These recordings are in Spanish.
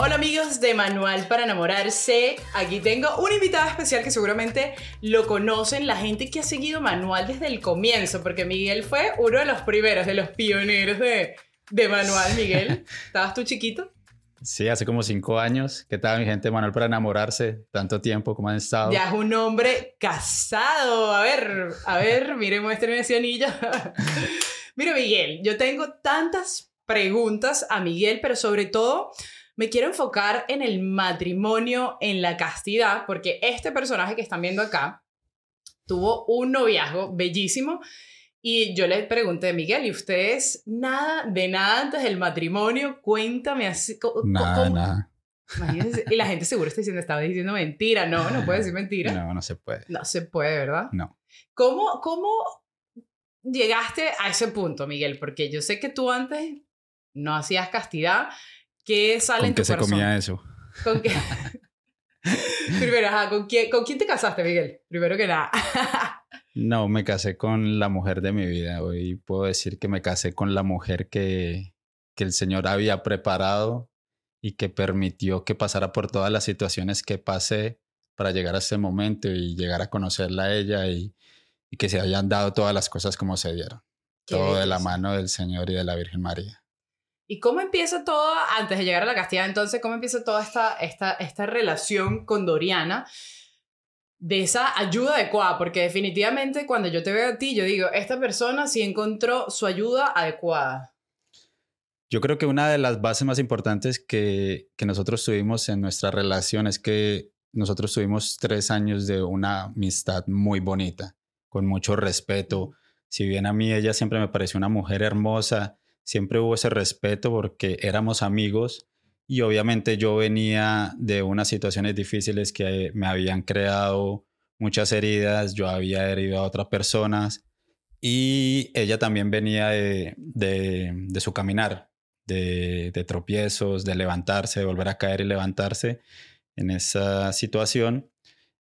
Hola amigos de Manual para enamorarse. Aquí tengo un invitado especial que seguramente lo conocen la gente que ha seguido Manual desde el comienzo, porque Miguel fue uno de los primeros, de los pioneros de, de Manual. Miguel, ¿estabas tú chiquito? Sí, hace como cinco años. ¿Qué tal, mi gente? Manual para enamorarse. Tanto tiempo, ¿cómo han estado? Ya es un hombre casado. A ver, a ver, mire, muéstrame ese anillo. Mira, Miguel, yo tengo tantas preguntas a Miguel, pero sobre todo me quiero enfocar en el matrimonio, en la castidad, porque este personaje que están viendo acá tuvo un noviazgo bellísimo. Y yo le pregunté, Miguel, ¿y ustedes nada, de nada antes del matrimonio? Cuéntame así. Nada, nada. y la gente seguro está diciendo, estaba diciendo mentira. No, no puede decir mentira. No, no se puede. No se puede, ¿verdad? No. ¿Cómo, cómo llegaste a ese punto, Miguel? Porque yo sé que tú antes no hacías castidad. ¿Qué sale ¿Con en tu qué se corazón? comía eso? ¿Con qué? Primero, ajá, ¿con quién, ¿con quién te casaste, Miguel? Primero que nada. No, me casé con la mujer de mi vida. Hoy puedo decir que me casé con la mujer que, que el Señor había preparado y que permitió que pasara por todas las situaciones que pasé para llegar a ese momento y llegar a conocerla a ella y, y que se hayan dado todas las cosas como se dieron. Todo de la mano del Señor y de la Virgen María. ¿Y cómo empieza todo, antes de llegar a la castidad, entonces, cómo empieza toda esta, esta, esta relación con Doriana? De esa ayuda adecuada, porque definitivamente cuando yo te veo a ti, yo digo, esta persona sí encontró su ayuda adecuada. Yo creo que una de las bases más importantes que, que nosotros tuvimos en nuestra relación es que nosotros tuvimos tres años de una amistad muy bonita, con mucho respeto. Si bien a mí ella siempre me pareció una mujer hermosa, siempre hubo ese respeto porque éramos amigos y obviamente yo venía de unas situaciones difíciles que me habían creado muchas heridas, yo había herido a otras personas y ella también venía de, de, su caminar, de tropiezos, de levantarse, de volver a caer y levantarse en esa situación.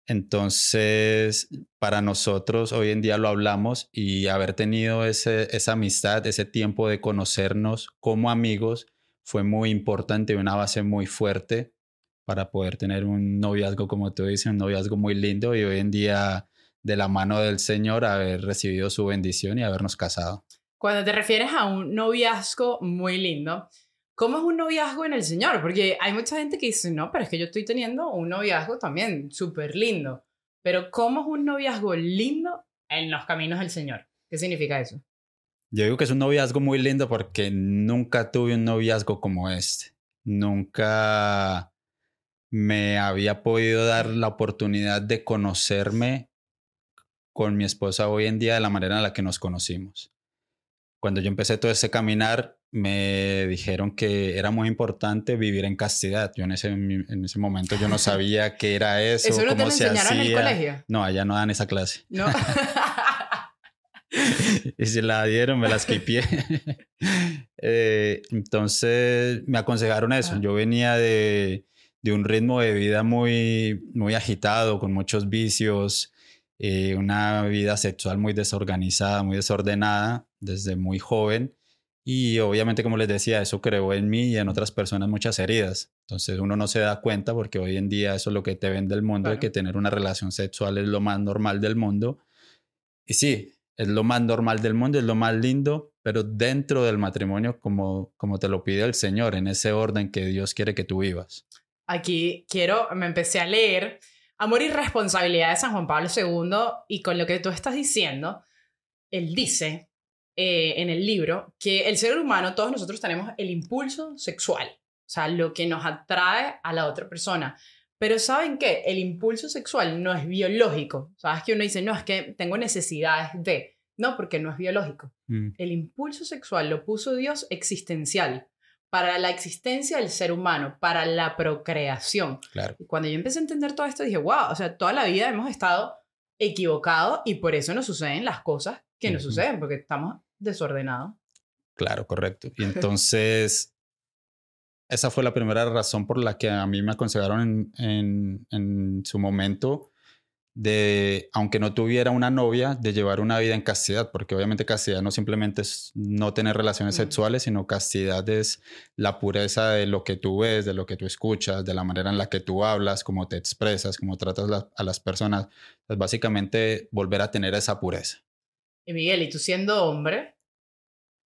Entonces, para nosotros hoy en día lo hablamos y haber tenido ese, esa amistad, ese tiempo de conocernos como amigos fue muy importante y una base muy fuerte para poder tener un noviazgo, como tú dices, un noviazgo muy lindo y hoy en día de la mano del Señor haber recibido su bendición y habernos casado. Cuando te refieres a un noviazgo muy lindo, ¿cómo es un noviazgo en el Señor? Porque hay mucha gente que dice, no, pero es que yo estoy teniendo un noviazgo también súper lindo. Pero ¿cómo es un noviazgo lindo en los caminos del Señor? ¿Qué significa eso? Yo digo que es un noviazgo muy lindo porque nunca tuve un noviazgo como este. Nunca me había podido dar la oportunidad de conocerme con mi esposa hoy en día de la manera en la que nos conocimos. Cuando yo empecé todo ese caminar, me dijeron que era muy importante vivir en castidad. Yo en ese, en ese momento yo no sabía qué era eso, ¿Eso no te cómo lo se enseñaron en el hacía. colegio? No, allá no dan esa clase. ¿No? y si la dieron, me las quipié. Eh, entonces me aconsejaron eso. Ah. Yo venía de, de un ritmo de vida muy, muy agitado, con muchos vicios, eh, una vida sexual muy desorganizada, muy desordenada desde muy joven. Y obviamente, como les decía, eso creó en mí y en otras personas muchas heridas. Entonces uno no se da cuenta porque hoy en día eso es lo que te ven del mundo, de Claro. que tener una relación sexual es lo más normal del mundo. Y sí, es lo más normal del mundo, es lo más lindo, pero dentro del matrimonio como, como te lo pide el Señor, en ese orden que Dios quiere que tú vivas. Aquí quiero, me empecé a leer Amor y Responsabilidad de San Juan Pablo II y con lo que tú estás diciendo, él dice eh, en el libro que el ser humano, todos nosotros tenemos el impulso sexual, o sea, lo que nos atrae a la otra persona. Pero ¿saben qué? El impulso sexual no es biológico. ¿Sabes que uno dice, no, es que tengo necesidades de... No, porque no es biológico. Mm, El impulso sexual lo puso Dios existencial para la existencia del ser humano, para la procreación. claro. Y cuando yo empecé a entender todo esto, dije, wow, o sea, toda la vida hemos estado equivocados y por eso nos suceden las cosas que nos suceden, porque estamos desordenados. Claro, correcto. Y entonces, esa fue la primera razón por la que a mí me aconsejaron en, en, en su momento de, aunque no tuviera una novia, de llevar una vida en castidad, porque obviamente castidad no simplemente es no tener relaciones Mm. sexuales, sino castidad es la pureza de lo que tú ves, de lo que tú escuchas, de la manera en la que tú hablas, cómo te expresas, cómo tratas la- a las personas. Es básicamente volver a tener esa pureza. Y Miguel, y tú siendo hombre,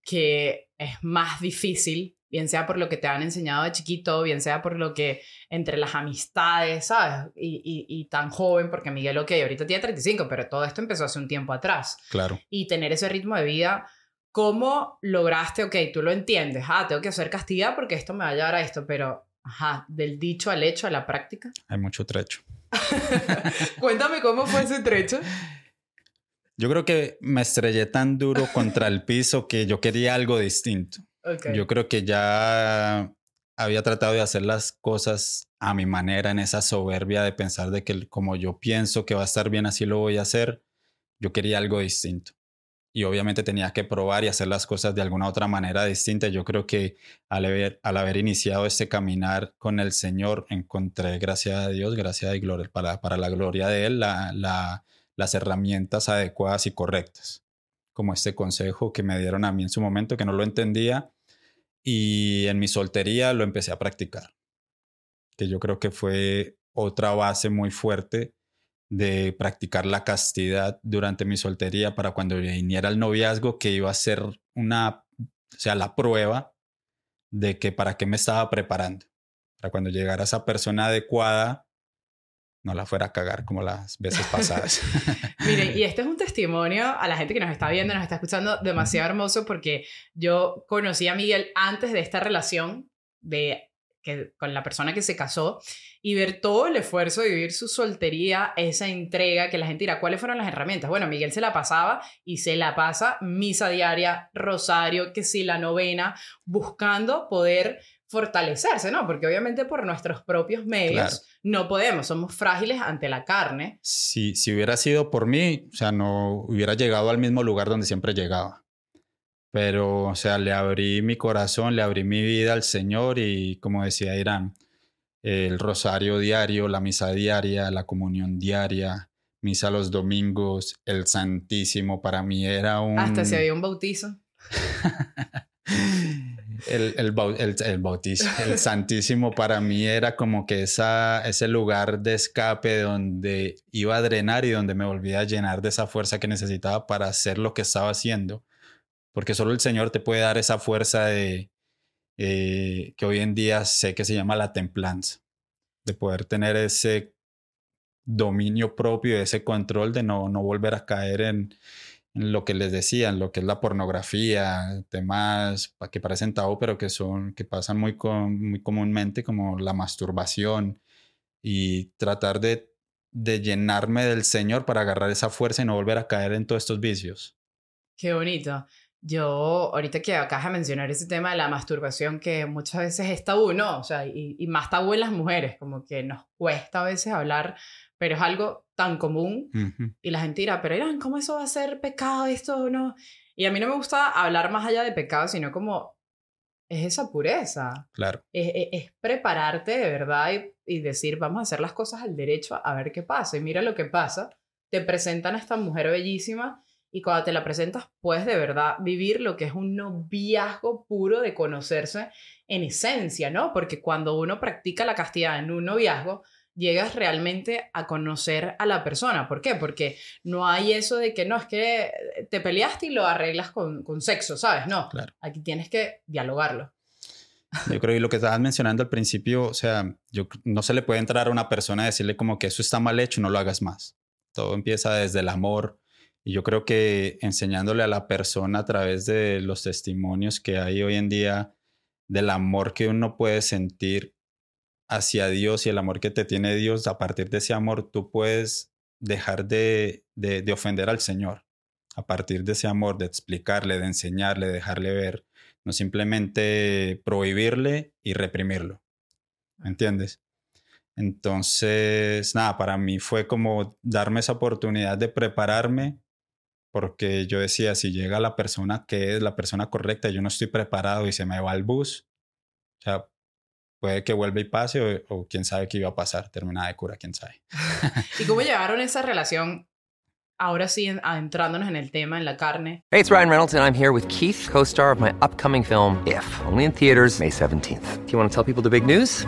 que es más difícil, bien sea por lo que te han enseñado de chiquito, bien sea por lo que entre las amistades, ¿sabes? Y, y, y tan joven, porque Miguel, ok, ahorita tiene 35, pero todo esto empezó hace un tiempo atrás. Claro. Y tener ese ritmo de vida, ¿cómo lograste, ok, tú lo entiendes, ah, tengo que hacer castidad porque esto me va a llevar a esto, pero, ajá, del dicho al hecho, a la práctica? Hay mucho trecho. Cuéntame cómo fue ese trecho. Yo creo que me estrellé tan duro contra el piso que yo quería algo distinto. Yo creo que ya había tratado de hacer las cosas a mi manera, en esa soberbia de pensar de que como yo pienso que va a estar bien, así lo voy a hacer. Yo quería algo distinto. Y obviamente tenía que probar y hacer las cosas de alguna otra manera distinta. Yo creo que al haber, al haber iniciado este caminar con el Señor, encontré, gracias a Dios, gracias a gloria, para, para la gloria de Él, la, la, las herramientas adecuadas y correctas. Como este consejo que me dieron a mí en su momento, que no lo entendía, y en mi soltería lo empecé a practicar, que yo creo que fue otra base muy fuerte de practicar la castidad durante mi soltería para cuando viniera el noviazgo, que iba a ser una, o sea, la prueba de que para qué me estaba preparando. Para cuando llegara esa persona adecuada, no la fuera a cagar como las veces pasadas. Miren, y este es un testimonio a la gente que nos está viendo, nos está escuchando, demasiado hermoso porque yo conocí a Miguel antes de esta relación de que, con la persona que se casó y ver todo el esfuerzo de vivir su soltería, esa entrega que la gente dirá, ¿cuáles fueron las herramientas? Bueno, Miguel se la pasaba y se la pasa misa diaria, rosario, que sí, la novena, buscando poder fortalecerse, ¿no? Porque obviamente por nuestros propios medios Claro. no podemos, somos frágiles ante la carne. si, si hubiera sido por mí, o sea, no hubiera llegado al mismo lugar donde siempre llegaba. Pero, o sea, le abrí mi corazón, le abrí mi vida al Señor y, como decía Irán, el rosario diario, la misa diaria, la comunión diaria, misa los domingos, el Santísimo, para mí era un... Hasta si había un bautizo. el, el, el, el bautismo, el Santísimo para mí era como que esa, ese lugar de escape donde iba a drenar y donde me volvía a llenar de esa fuerza que necesitaba para hacer lo que estaba haciendo. Porque solo el Señor te puede dar esa fuerza de, eh, que hoy en día sé que se llama la templanza, de poder tener ese dominio propio, ese control de no, no volver a caer en lo que les decía, en lo que es la pornografía, temas que parecen tabú, pero que son, que pasan muy, muy comúnmente, como la masturbación, y tratar de, de llenarme del Señor para agarrar esa fuerza y no volver a caer en todos estos vicios. Qué bonito. Yo, ahorita que acabas de mencionar ese tema de la masturbación, que muchas veces es tabú, ¿no? O sea, y, y más tabú en las mujeres, como que nos cuesta a veces hablar, pero es algo tan común y la gente dirá, pero Irán, ¿cómo eso va a ser pecado esto no? Y a mí no me gusta hablar más allá de pecado, sino como es esa pureza, Claro, es, es- es prepararte de verdad y, y decir, vamos a hacer las cosas al derecho a ver qué pasa. Y mira lo que pasa, te presentan a esta mujer bellísima y cuando te la presentas puedes de verdad vivir lo que es un noviazgo puro de conocerse en esencia, ¿no? Porque cuando uno practica la castidad en un noviazgo, llegas realmente a conocer a la persona. ¿Por qué? Porque no hay eso de que no, es que te peleaste y lo arreglas con, con sexo, ¿sabes? No, claro. aquí tienes que dialogarlo. Yo creo que lo que estabas mencionando al principio, o sea, yo, no se le puede entrar a una persona y decirle como que eso está mal hecho, no lo hagas más. Todo empieza desde el amor. Y yo creo que enseñándole a la persona a través de los testimonios que hay hoy en día, del amor que uno puede sentir hacia Dios y el amor que te tiene Dios, a partir de ese amor tú puedes dejar de, de, de ofender al Señor. A partir de ese amor, de explicarle, de enseñarle, de dejarle ver no simplemente prohibirle y reprimirlo. ¿Me entiendes? Entonces, nada, para mí fue como darme esa oportunidad de prepararme, porque yo decía, si llega la persona que es la persona correcta, yo no estoy preparado y se me va el bus, o sea, puede que vuelva y pase o, quién sabe qué iba a pasar, terminada de cura, quién sabe. ¿Y cómo llevaron esa relación? Ahora sí, adentrándonos en el tema, en la carne. Hey, it's Ryan Reynolds and I'm here with Keith, co-star of my upcoming film If, only in theaters May 17th. Do you want to tell people the big news?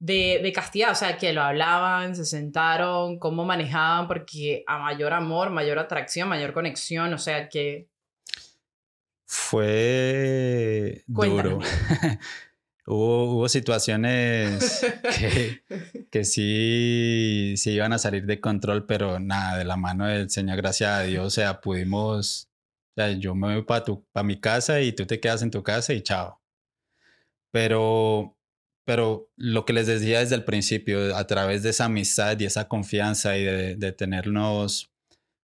de, de castidad, o sea, que lo hablaban, se sentaron, cómo manejaban, porque a mayor amor, mayor atracción, mayor conexión, o sea, que... Fue duro. hubo, hubo situaciones que, que sí, sí iban a salir de control, pero nada, de la mano del Señor, gracias a Dios, o sea, pudimos, o sea, yo me voy para pa mi casa y tú te quedas en tu casa y chao. Pero pero lo que les decía desde el principio, a través de esa amistad y esa confianza y de, tenernos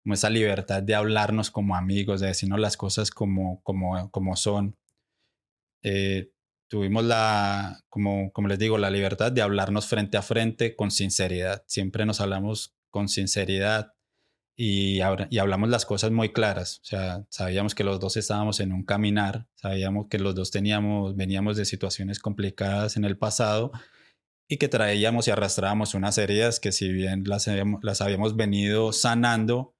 como esa libertad de hablarnos como amigos, de decirnos las cosas como, como, como son, eh, tuvimos la, como, como les digo, la libertad de hablarnos frente a frente con sinceridad. Siempre nos hablamos con sinceridad y, y, hablamos las cosas muy claras. O sea, sabíamos que los dos estábamos en un caminar, sabíamos que los dos teníamos, veníamos de situaciones complicadas en el pasado y que traíamos y arrastrábamos unas heridas que si bien las, las habíamos venido sanando,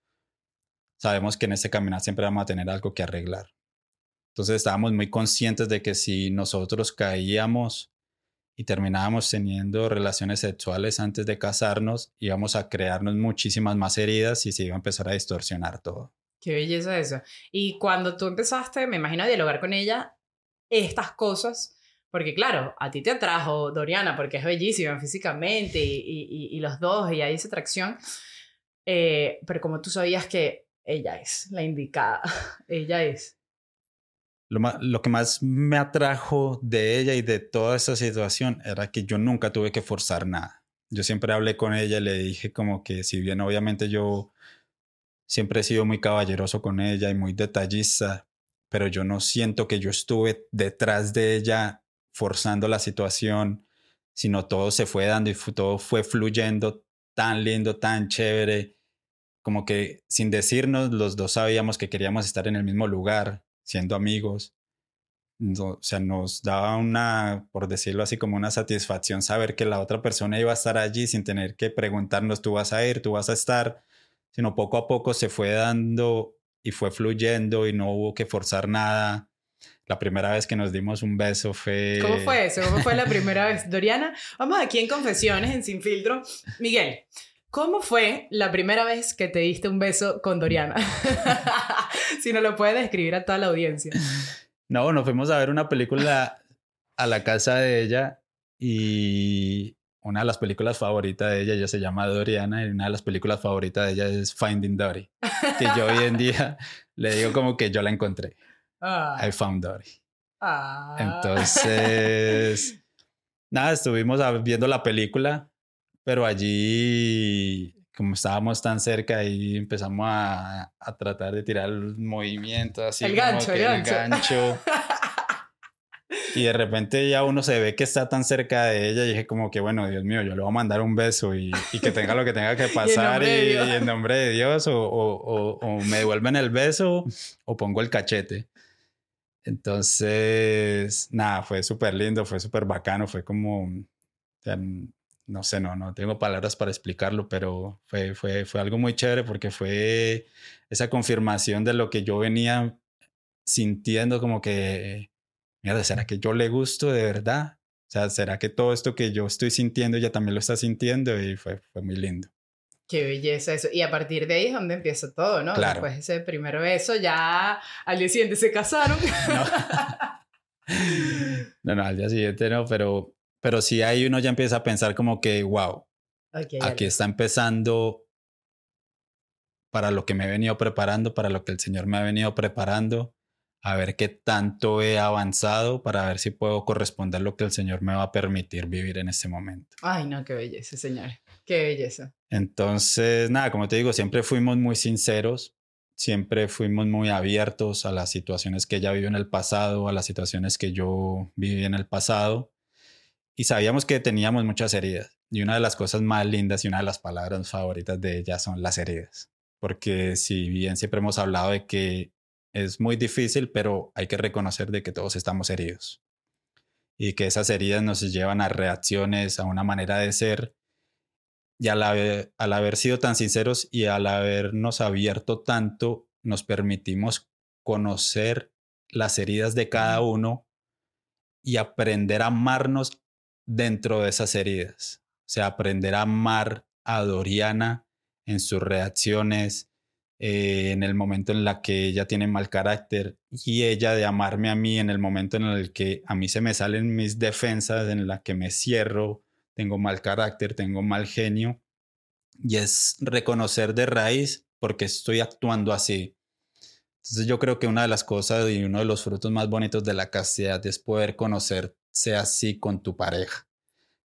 sabemos que en ese caminar siempre vamos a tener algo que arreglar. Entonces estábamos muy conscientes de que si nosotros caíamos y terminábamos teniendo relaciones sexuales antes de casarnos, íbamos a crearnos muchísimas más heridas y se iba a empezar a distorsionar todo. Qué belleza eso. Y cuando tú empezaste, me imagino, dialogar con ella estas cosas, porque claro, a ti te atrajo Doriana porque es bellísima físicamente y, y, los dos, y hay esa atracción, eh, pero como tú sabías que ella es la indicada, ella es lo, que más me atrajo de ella y de toda esa situación era que yo nunca tuve que forzar nada. Yo siempre hablé con ella y le dije como que si bien obviamente yo siempre he sido muy caballeroso con ella y muy detallista, pero yo no siento que yo estuve detrás de ella forzando la situación, sino todo se fue dando y todo fue fluyendo tan lindo, tan chévere, como que sin decirnos los dos sabíamos que queríamos estar en el mismo lugar, siendo amigos. o sea, nos daba una, por decirlo así, como una satisfacción saber que la otra persona iba a estar allí sin tener que preguntarnos, tú vas a ir, tú vas a estar, sino poco a poco se fue dando y fue fluyendo y no hubo que forzar nada. La primera vez que nos dimos un beso fue... ¿Cómo fue eso? ¿Cómo fue la primera vez? Doriana, vamos aquí en Confesiones, en Sin Filtro. Miguel, ¿Cómo fue la primera vez que te diste un beso con Doriana? si no lo puedes describir a toda la audiencia. No, nos fuimos a ver una película a la casa de ella y una de las películas favoritas de ella, ella se llama Doriana y una de las películas favoritas de ella es Finding Dory, que yo hoy en día le digo como que yo la encontré. Ah. I found Dory. Ah. Entonces, nada, estuvimos viendo la película pero allí, como estábamos tan cerca, ahí empezamos a, a tratar de tirar el movimiento, así el gancho, el gancho. y de repente ya uno se ve que está tan cerca de ella y dije como que, bueno, Dios mío, yo le voy a mandar un beso y, y que tenga lo que tenga que pasar y, en nombre de Dios, o, o, o, me devuelven el beso o pongo el cachete. Entonces, nada, fue súper lindo, fue súper bacano, fue como, no sé, no, no tengo palabras para explicarlo, pero fue, fue, fue algo muy chévere porque fue esa confirmación de lo que yo venía sintiendo como que, mira, ¿será que yo le gusto de verdad? O sea, ¿será que todo esto que yo estoy sintiendo ella también lo está sintiendo? Y fue, fue muy lindo. Qué belleza eso. Y a partir de ahí es donde empieza todo, ¿no? Claro. Después ese primer beso, ya al día siguiente se casaron. no, no, al día siguiente no, pero pero sí ahí uno ya empieza a pensar como que, wow, aquí está empezando para lo que me he venido preparando, para lo que el Señor me ha venido preparando, a ver qué tanto he avanzado para ver si puedo corresponder lo que el Señor me va a permitir vivir en este momento. Ay, no, qué belleza, Señor. Qué belleza. Entonces, nada, como te digo, siempre fuimos muy sinceros, siempre fuimos muy abiertos a las situaciones que ella vivió en el pasado, a las situaciones que yo viví en el pasado. Y sabíamos que teníamos muchas heridas. Y una de las cosas más lindas y una de las palabras favoritas de ella son las heridas. Porque si bien siempre hemos hablado de que es muy difícil, pero hay que reconocer de que todos estamos heridos. Y que esas heridas nos llevan a reacciones, a una manera de ser y al haber, al haber sido tan sinceros y al habernos abierto tanto, nos permitimos conocer las heridas de cada uno y aprender a amarnos dentro de esas heridas. O sea, aprender a amar a Doriana en sus reacciones, eh, en el momento en la que ella tiene mal carácter y ella de amarme a mí en el momento en el que a mí se me salen mis defensas, en la que me cierro, tengo mal carácter, tengo mal genio, y es reconocer de raíz porque estoy actuando así. Entonces yo creo que una de las cosas y uno de los frutos más bonitos de la castidad es poder conocerse así con tu pareja.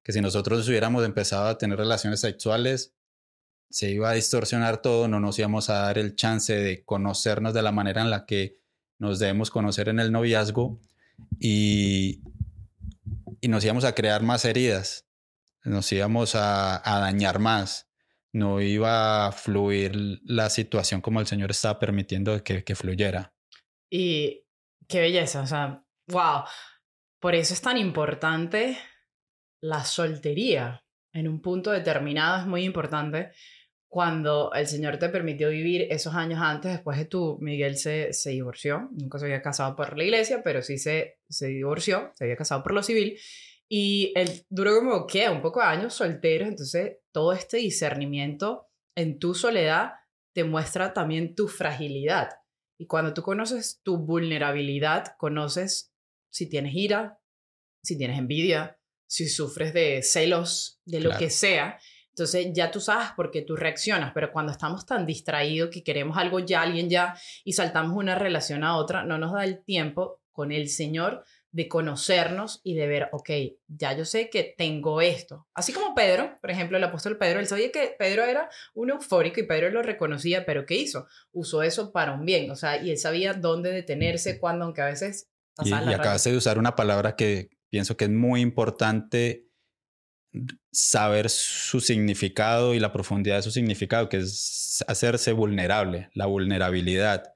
Que si nosotros hubiéramos empezado a tener relaciones sexuales, se iba a distorsionar todo, no nos íbamos a dar el chance de conocernos de la manera en la que nos debemos conocer en el noviazgo y, y nos íbamos a crear más heridas nos íbamos a, dañar más, no iba a fluir la situación como el Señor estaba permitiendo que, que fluyera. Y qué belleza, o sea, wow. Por eso es tan importante la soltería. En un punto determinado es muy importante cuando el Señor te permitió vivir esos años antes, después de tú, Miguel se, se divorció, nunca se había casado por la iglesia, pero sí se, se divorció, se había casado por lo civil, y él duró como, ¿qué? Un poco de años solteros, entonces todo este discernimiento en tu soledad te muestra también tu fragilidad. Y cuando tú conoces tu vulnerabilidad, conoces si tienes ira, si tienes envidia, si sufres de celos, de lo que sea. Entonces ya tú sabes por qué tú reaccionas, pero cuando estamos tan distraídos que queremos algo ya, alguien ya, y saltamos una relación a otra, no nos da el tiempo con el Señor de conocernos y de ver, ok, ya yo sé que tengo esto. Así como Pedro, por ejemplo, el apóstol Pedro, él sabía que Pedro era un eufórico y Pedro lo reconocía, pero ¿qué hizo? Usó eso para un bien, o sea, y él sabía dónde detenerse, cuándo, aunque a veces... Y, y acabas de usar una palabra que pienso que es muy importante saber su significado y la profundidad de su significado, que es hacerse vulnerable, la vulnerabilidad,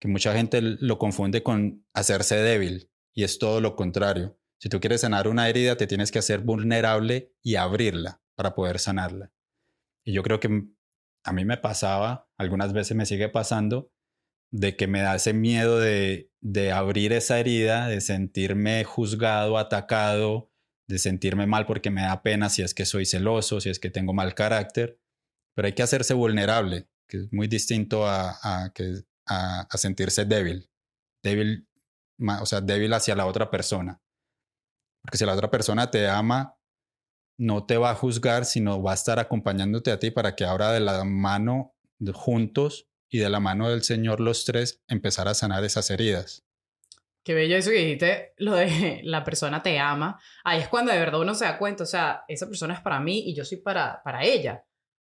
que mucha gente lo confunde con hacerse débil y es todo lo contrario. Si tú quieres sanar una herida, te tienes que hacer vulnerable y abrirla para poder sanarla. Y yo creo que a mí me pasaba, algunas veces me sigue pasando, de que me da ese miedo de, de abrir esa herida, de sentirme juzgado, atacado, de sentirme mal porque me da pena si es que soy celoso, si es que tengo mal carácter. Pero hay que hacerse vulnerable, que es muy distinto a, a, a sentirse débil. Débil o sea, débil hacia la otra persona. Porque si la otra persona te ama, no te va a juzgar, sino va a estar acompañándote a ti para que ahora de la mano juntos y de la mano del Señor los tres empezar a sanar esas heridas. Qué bello eso que dijiste, lo de la persona te ama. Ahí es cuando de verdad uno se da cuenta, o sea, esa persona es para mí y yo soy para, para ella,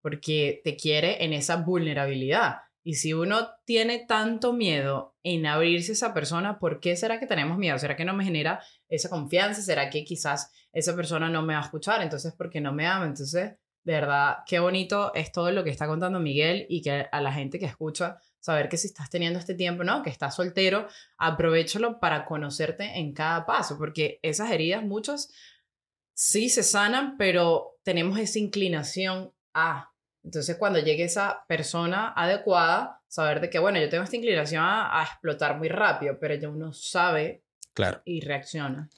porque te quiere en esa vulnerabilidad. Y si uno tiene tanto miedo en abrirse a esa persona, ¿por qué será que tenemos miedo? ¿Será que no me genera esa confianza? ¿Será que quizás esa persona no me va a escuchar? Entonces, ¿por qué no me ama? Entonces, de verdad, qué bonito es todo lo que está contando Miguel y que a la gente que escucha, saber que si estás teniendo este tiempo, ¿no? Que estás soltero, aprovechalo para conocerte en cada paso, porque esas heridas, muchas sí se sanan, pero tenemos esa inclinación a entonces, cuando llegue esa persona adecuada, saber de que, bueno, yo tengo esta inclinación a, explotar muy rápido, pero ya uno sabe claro. y reacciona.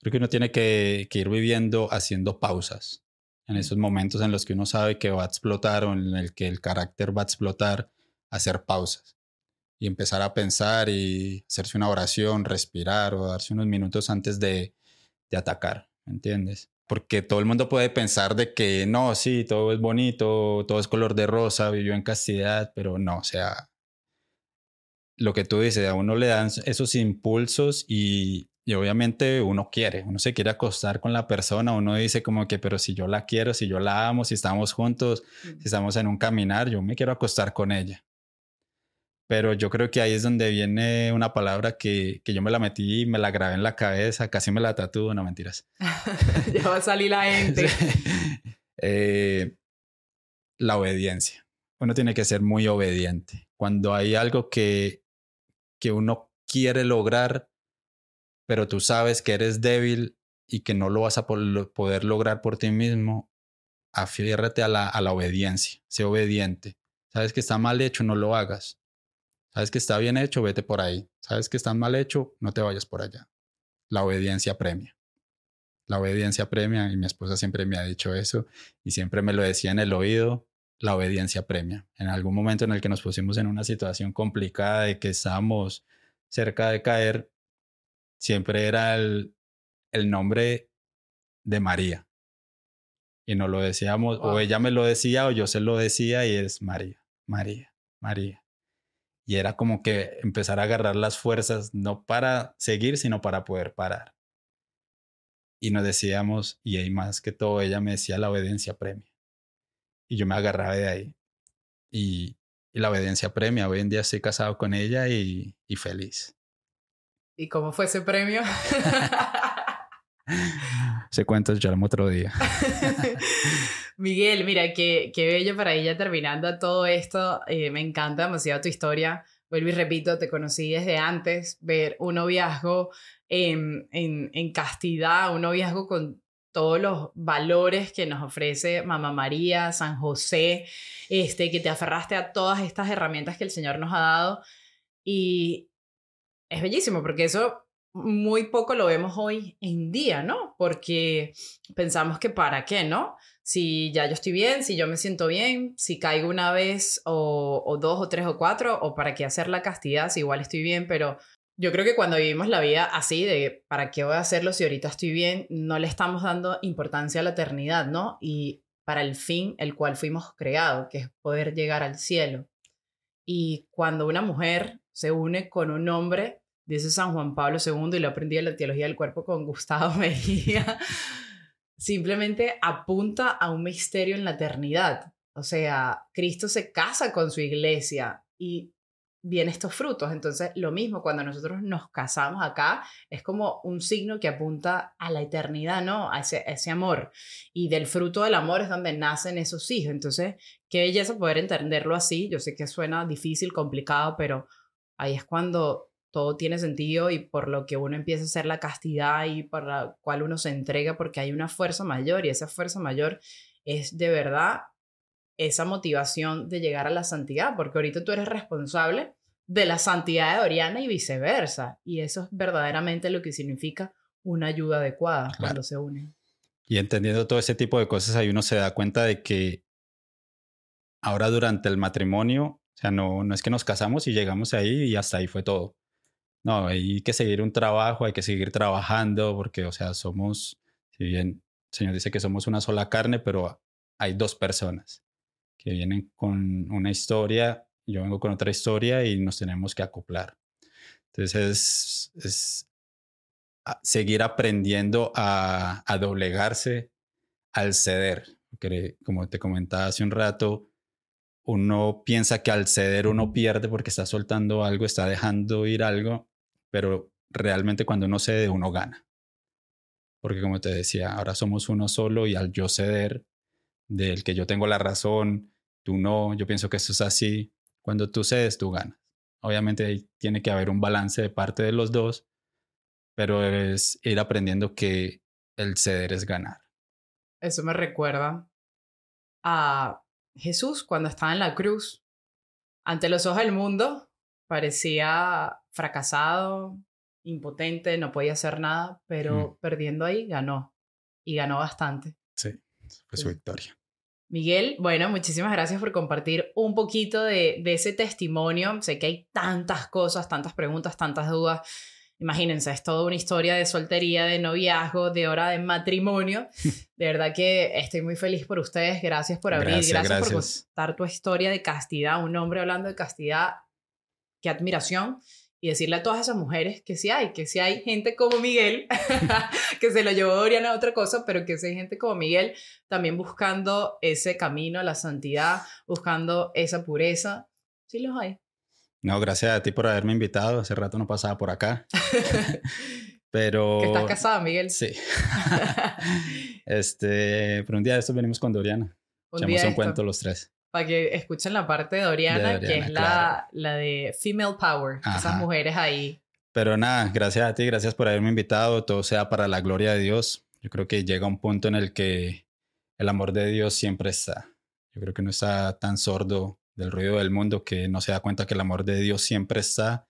Creo que uno tiene que, ir viviendo haciendo pausas. En esos momentos en los que uno sabe que va a explotar o en el que el carácter va a explotar, hacer pausas y empezar a pensar y hacerse una oración, respirar o darse unos minutos antes de, de atacar, ¿me entiendes? porque todo el mundo puede pensar de que no, sí, todo es bonito, todo es color de rosa, vivió en castidad, pero no, o sea, lo que tú dices, a uno le dan esos impulsos y, y obviamente uno quiere, uno se quiere acostar con la persona, uno dice como que, pero si yo la quiero, si yo la amo, si estamos juntos, si estamos en un caminar, yo me quiero acostar con ella. Pero yo creo que ahí es donde viene una palabra que, que yo me la metí y me la grabé en la cabeza, casi me la tatúo, no mentiras. ya va a salir la gente. Eh, la obediencia. Uno tiene que ser muy obediente. Cuando hay algo que, que uno quiere lograr, pero tú sabes que eres débil y que no lo vas a poder lograr por ti mismo, afiérrate a la, a la obediencia, sé obediente. Sabes que está mal hecho, no lo hagas. Sabes que está bien hecho, vete por ahí. Sabes que está mal hecho, no te vayas por allá. La obediencia premia. La obediencia premia, y mi esposa siempre me ha dicho eso, y siempre me lo decía en el oído, la obediencia premia. En algún momento en el que nos pusimos en una situación complicada de que estábamos cerca de caer, siempre era el, el nombre de María. Y nos lo decíamos, o ella me lo decía, o yo se lo decía, y es María, María, María. Y era como que empezar a agarrar las fuerzas, no para seguir, sino para poder parar. Y nos decíamos, y ahí más que todo, ella me decía la obediencia premia. Y yo me agarraba de ahí. Y, y la obediencia premia. Hoy en día estoy casado con ella y, y feliz. ¿Y cómo fue ese premio? Se cuenta ya otro día. Miguel, mira, qué, qué bello para ella terminando todo esto. Eh, me encanta demasiado tu historia. Vuelvo y repito, te conocí desde antes, ver un noviazgo en, en, en castidad, un noviazgo con todos los valores que nos ofrece Mamá María, San José, este, que te aferraste a todas estas herramientas que el Señor nos ha dado. Y, es bellísimo porque eso muy poco lo vemos hoy en día, ¿no? Porque pensamos que para qué, ¿no? Si ya yo estoy bien, si yo me siento bien, si caigo una vez o, dos o tres o cuatro, o para qué hacer la castidad si igual estoy bien, pero yo creo que cuando vivimos la vida así de para qué voy a hacerlo si ahorita estoy bien, no le estamos dando importancia a la eternidad, ¿no? Y para el fin el cual fuimos creados, que es poder llegar al cielo. Y cuando una mujer se une con un hombre, dice San Juan Pablo II, y lo aprendí en la teología del cuerpo con Gustavo Mejía, simplemente apunta a un misterio en la eternidad. O sea, Cristo se casa con su iglesia y vienen estos frutos. Entonces, lo mismo cuando nosotros nos casamos acá, es como un signo que apunta a la eternidad, ¿no? A ese, ese amor. Y del fruto del amor es donde nacen esos hijos. Entonces, qué belleza poder entenderlo así. Yo sé que suena difícil, complicado, pero ahí es cuando todo tiene sentido y por lo que uno empieza a hacer la castidad y por la cual uno se entrega porque hay una fuerza mayor y esa fuerza mayor es de verdad esa motivación de llegar a la santidad, porque ahorita tú eres responsable de la santidad de Oriana y viceversa, y eso es verdaderamente lo que significa una ayuda adecuada cuando se unen. Y entendiendo todo ese tipo de cosas, ahí uno se da cuenta de que ahora durante el matrimonio, o sea, no, no es que nos casamos y llegamos ahí y hasta ahí fue todo no, hay que seguir un trabajo, hay que seguir trabajando, porque, o sea, somos, si bien el Señor dice que somos una sola carne, pero hay dos personas que vienen con una historia, yo vengo con otra historia y nos tenemos que acoplar. Entonces, es, es seguir aprendiendo a, doblegarse al ceder. Como te comentaba hace un rato, uno piensa que al ceder uno pierde porque está soltando algo, está dejando ir algo, pero realmente cuando uno cede uno gana. Porque como te decía, ahora somos uno solo y al yo ceder, del que yo tengo la razón, tú no, yo pienso que eso es así, cuando tú cedes tú ganas. Obviamente tiene que haber un balance de parte de los dos, pero es ir aprendiendo que el ceder es ganar. Eso me recuerda a Jesús cuando estaba en la cruz, ante los ojos del mundo, parecía fracasado, impotente, no podía hacer nada, pero perdiendo ahí ganó y ganó bastante. Sí, fue su victoria. Miguel, bueno, muchísimas gracias por compartir un poquito de, de, ese testimonio. Sé que hay tantas cosas, tantas preguntas, tantas dudas. Imagínense, es toda una historia de soltería, de noviazgo, de hora de matrimonio. De verdad que estoy muy feliz por ustedes. Gracias por abrir, gracias, gracias. por contar tu historia de castidad. Un hombre hablando de castidad, qué admiración y decirle a todas esas mujeres que sí hay, que sí hay gente como Miguel, que se lo llevó Doriana a otra cosa, pero que sí hay gente como Miguel también buscando ese camino a la santidad, buscando esa pureza. Sí los hay. No, gracias a ti por haberme invitado. Hace rato no pasaba por acá. pero... Que estás casada, Miguel. Sí. este, pero un día de estos venimos con Doriana. Un Echamos un cuento los tres. Para que escuchen la parte de Doriana, De que es la, claro. la de Female Power. Esas mujeres ahí. Pero nada, gracias a ti, gracias por haberme invitado. Todo sea para la gloria de Dios. Yo creo que llega un punto en el que el amor de Dios siempre está. Yo creo que no está tan sordo del ruido del mundo que no se da cuenta que el amor de Dios siempre está.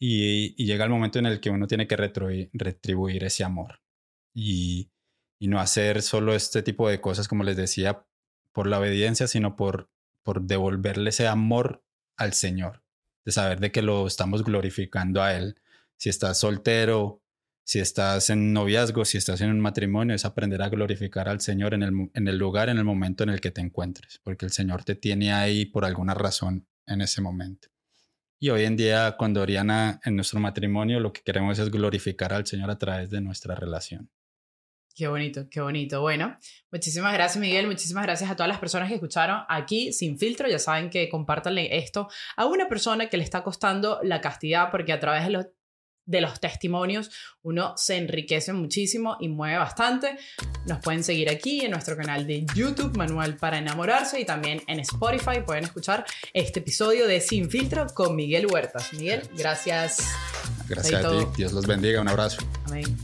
Y, y llega el momento en el que uno tiene que retribuir, retribuir ese amor. Y, y no hacer solo este tipo de cosas, como les decía, por la obediencia, sino por, por devolverle ese amor al Señor de saber de que lo estamos glorificando a Él. Si estás soltero, si estás en noviazgo, si estás en un matrimonio, es aprender a glorificar al Señor en el, en el lugar, en el momento en el que te encuentres, porque el Señor te tiene ahí por alguna razón en ese momento. Y hoy en día, con Doriana, en nuestro matrimonio, lo que queremos es glorificar al Señor a través de nuestra relación. Qué bonito, qué bonito. Bueno, muchísimas gracias Miguel, muchísimas gracias a todas las personas que escucharon aquí sin filtro. Ya saben que compártanle esto a una persona que le está costando la castidad porque a través de los, de los testimonios uno se enriquece muchísimo y mueve bastante. Nos pueden seguir aquí en nuestro canal de YouTube, Manual para Enamorarse, y también en Spotify pueden escuchar este episodio de Sin Filtro con Miguel Huertas. Miguel, gracias. Gracias a ti. Dios los bendiga. Un abrazo. Amén.